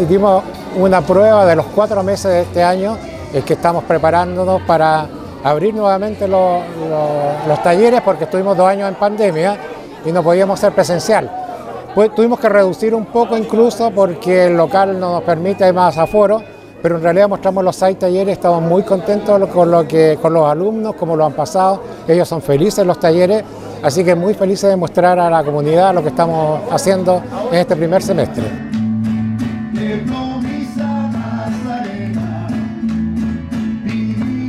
Hicimos una prueba de los cuatro meses de este año, es que estamos preparándonos para abrir nuevamente los, los, talleres porque estuvimos dos años en pandemia y no podíamos ser presencial. Pues tuvimos que reducir un poco incluso porque el local no nos permite más aforo pero en realidad mostramos los seis talleres, estamos muy contentos con, lo que, con los alumnos, cómo lo han pasado, ellos son felices los talleres, así que muy felices de mostrar a la comunidad lo que estamos haciendo en este primer semestre.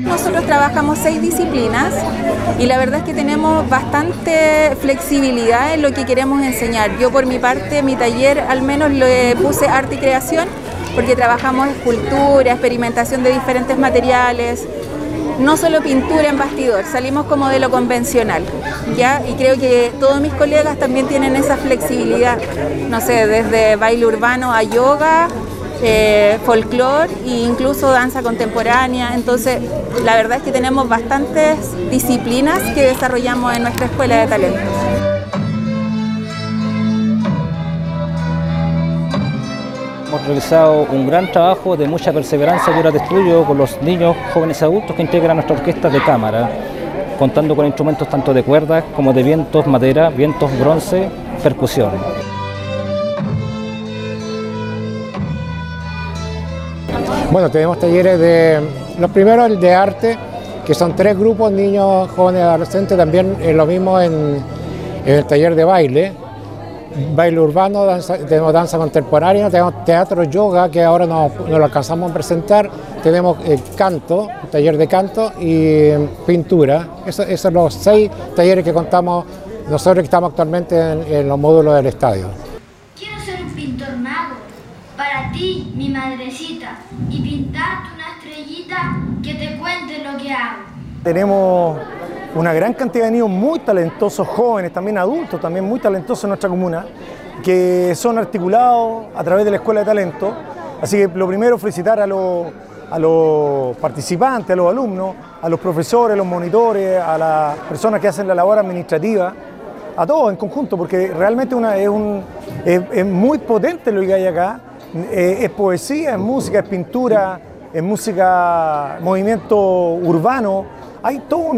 Nosotros trabajamos seis disciplinas y la verdad es que tenemos bastante flexibilidad en lo que queremos enseñar. Yo por mi parte, mi taller al menos le puse arte y creación porque trabajamos escultura, experimentación de diferentes materiales, no solo pintura en bastidor, salimos como de lo convencional, ¿ya? Y creo que todos mis colegas también tienen esa flexibilidad, no sé, desde baile urbano a yoga, eh, folclore e incluso danza contemporánea. Entonces, la verdad es que tenemos bastantes disciplinas que desarrollamos en nuestra escuela de talentos. Hemos realizado un gran trabajo de mucha perseverancia y de estudio con los niños, jóvenes y adultos que integran nuestra orquesta de cámara, contando con instrumentos tanto de cuerdas como de vientos, madera, vientos, bronce, percusión. Bueno, tenemos talleres de, los primeros el de arte, que son tres grupos, niños, jóvenes adolescentes, también es lo mismo en el taller de baile, baile urbano, tenemos danza contemporánea, tenemos teatro yoga, que ahora no, lo alcanzamos a presentar, tenemos eh, canto, taller de canto y pintura. Esos son los seis talleres que contamos nosotros que estamos actualmente en, los módulos del estadio. Quiero ser un pintor mago, para ti, mi madrecita, y pintarte una estrellita que te cuente lo que hago. Tenemos una gran cantidad de niños muy talentosos, jóvenes, también adultos, también muy talentosos en nuestra comuna, que son articulados a través de la Escuela de Talento. Así que lo primero, felicitar a los, participantes, a los alumnos, a los profesores, a los monitores, a las personas que hacen la labor administrativa, a todos en conjunto, porque realmente es, muy potente lo que hay acá. Eh, es poesía, es música, es pintura, es música, movimiento urbano, hay todo,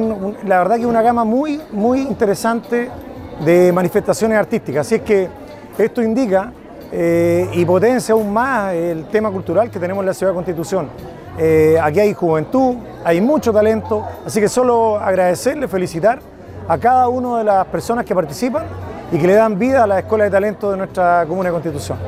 la verdad que una gama muy, muy interesante de manifestaciones artísticas. Así es que esto indica eh, y potencia aún más el tema cultural que tenemos en la Ciudad de Constitución. Eh, aquí hay juventud, hay mucho talento, así que solo agradecerle, felicitar a cada una de las personas que participan y que le dan vida a la Escuela de Talento de nuestra Comuna de Constitución.